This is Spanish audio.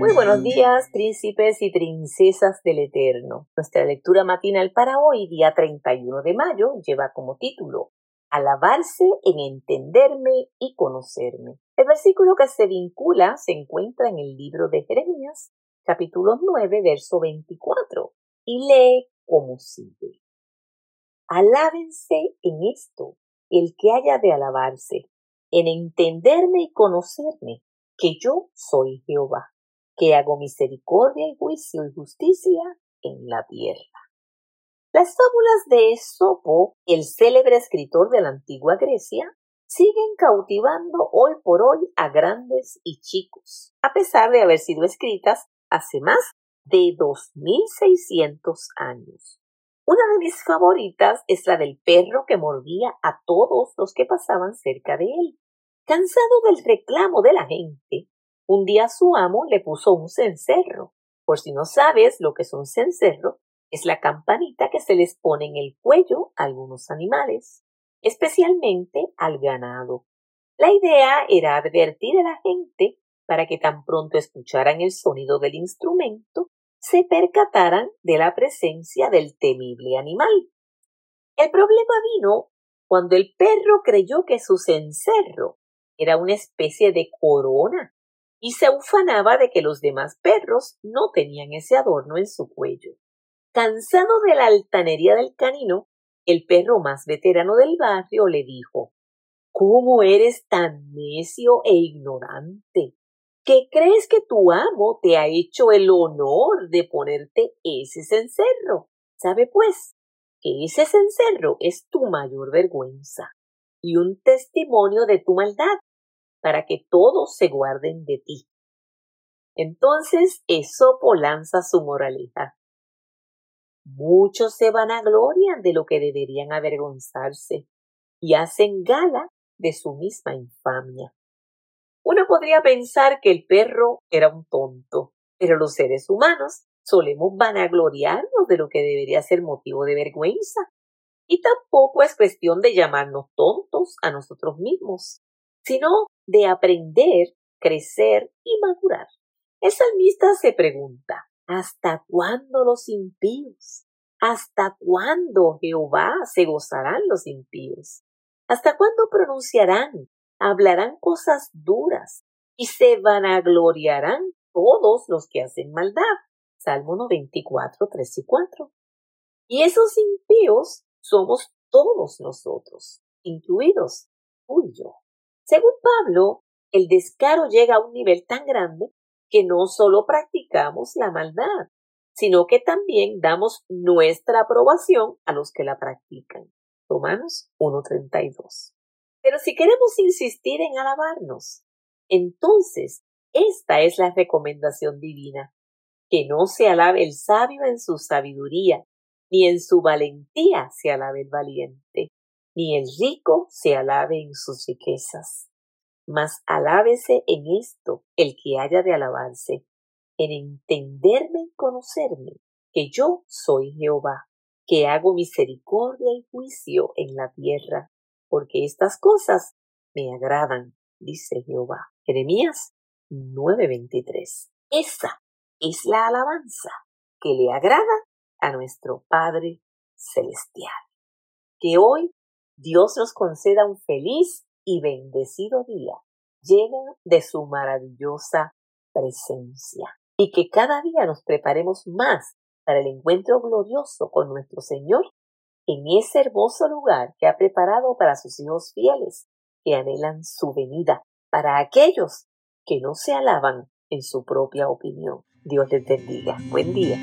Muy buenos días, príncipes y princesas del Eterno. Nuestra lectura matinal para hoy, día 31 de mayo, lleva como título Alabarse en entenderme y conocerme. El versículo que se vincula se encuentra en el libro de Jeremías, capítulo 9, verso 24, y lee como sigue. Alábense en esto el que haya de alabarse, en entenderme y conocerme, que yo soy Jehová que hago misericordia y juicio y justicia en la tierra. Las fábulas de Esopo, el célebre escritor de la antigua Grecia, siguen cautivando hoy por hoy a grandes y chicos, a pesar de haber sido escritas hace más de 2600 años. Una de mis favoritas es la del perro que mordía a todos los que pasaban cerca de él. Cansado del reclamo de la gente, un día su amo le puso un cencerro. Por si no sabes lo que es un cencerro, es la campanita que se les pone en el cuello a algunos animales, especialmente al ganado. La idea era advertir a la gente para que tan pronto escucharan el sonido del instrumento, se percataran de la presencia del temible animal. El problema vino cuando el perro creyó que su cencerro era una especie de corona y se ufanaba de que los demás perros no tenían ese adorno en su cuello. Cansado de la altanería del canino, el perro más veterano del barrio le dijo ¿Cómo eres tan necio e ignorante? ¿Qué crees que tu amo te ha hecho el honor de ponerte ese cencerro? Sabe pues que ese cencerro es tu mayor vergüenza y un testimonio de tu maldad para que todos se guarden de ti. Entonces Esopo lanza su moraleja. Muchos se vanaglorian de lo que deberían avergonzarse y hacen gala de su misma infamia. Uno podría pensar que el perro era un tonto, pero los seres humanos solemos vanagloriarnos de lo que debería ser motivo de vergüenza. Y tampoco es cuestión de llamarnos tontos a nosotros mismos, sino de aprender, crecer y madurar. El salmista se pregunta, ¿hasta cuándo los impíos? ¿Hasta cuándo Jehová se gozarán los impíos? ¿Hasta cuándo pronunciarán, hablarán cosas duras y se vanagloriarán todos los que hacen maldad? Salmo 94, 3 y 4. Y esos impíos somos todos nosotros, incluidos tú y yo. Según Pablo, el descaro llega a un nivel tan grande que no solo practicamos la maldad, sino que también damos nuestra aprobación a los que la practican. Romanos 1.32. Pero si queremos insistir en alabarnos, entonces esta es la recomendación divina, que no se alabe el sabio en su sabiduría, ni en su valentía se alabe el valiente, ni el rico se alabe en sus riquezas. Mas alábese en esto el que haya de alabarse, en entenderme y conocerme, que yo soy Jehová, que hago misericordia y juicio en la tierra, porque estas cosas me agradan, dice Jehová. Jeremías 9:23. Esa es la alabanza que le agrada a nuestro Padre Celestial. Que hoy Dios nos conceda un feliz y bendecido día lleno de su maravillosa presencia. Y que cada día nos preparemos más para el encuentro glorioso con nuestro Señor en ese hermoso lugar que ha preparado para sus hijos fieles que anhelan su venida, para aquellos que no se alaban en su propia opinión. Dios les bendiga. Buen día.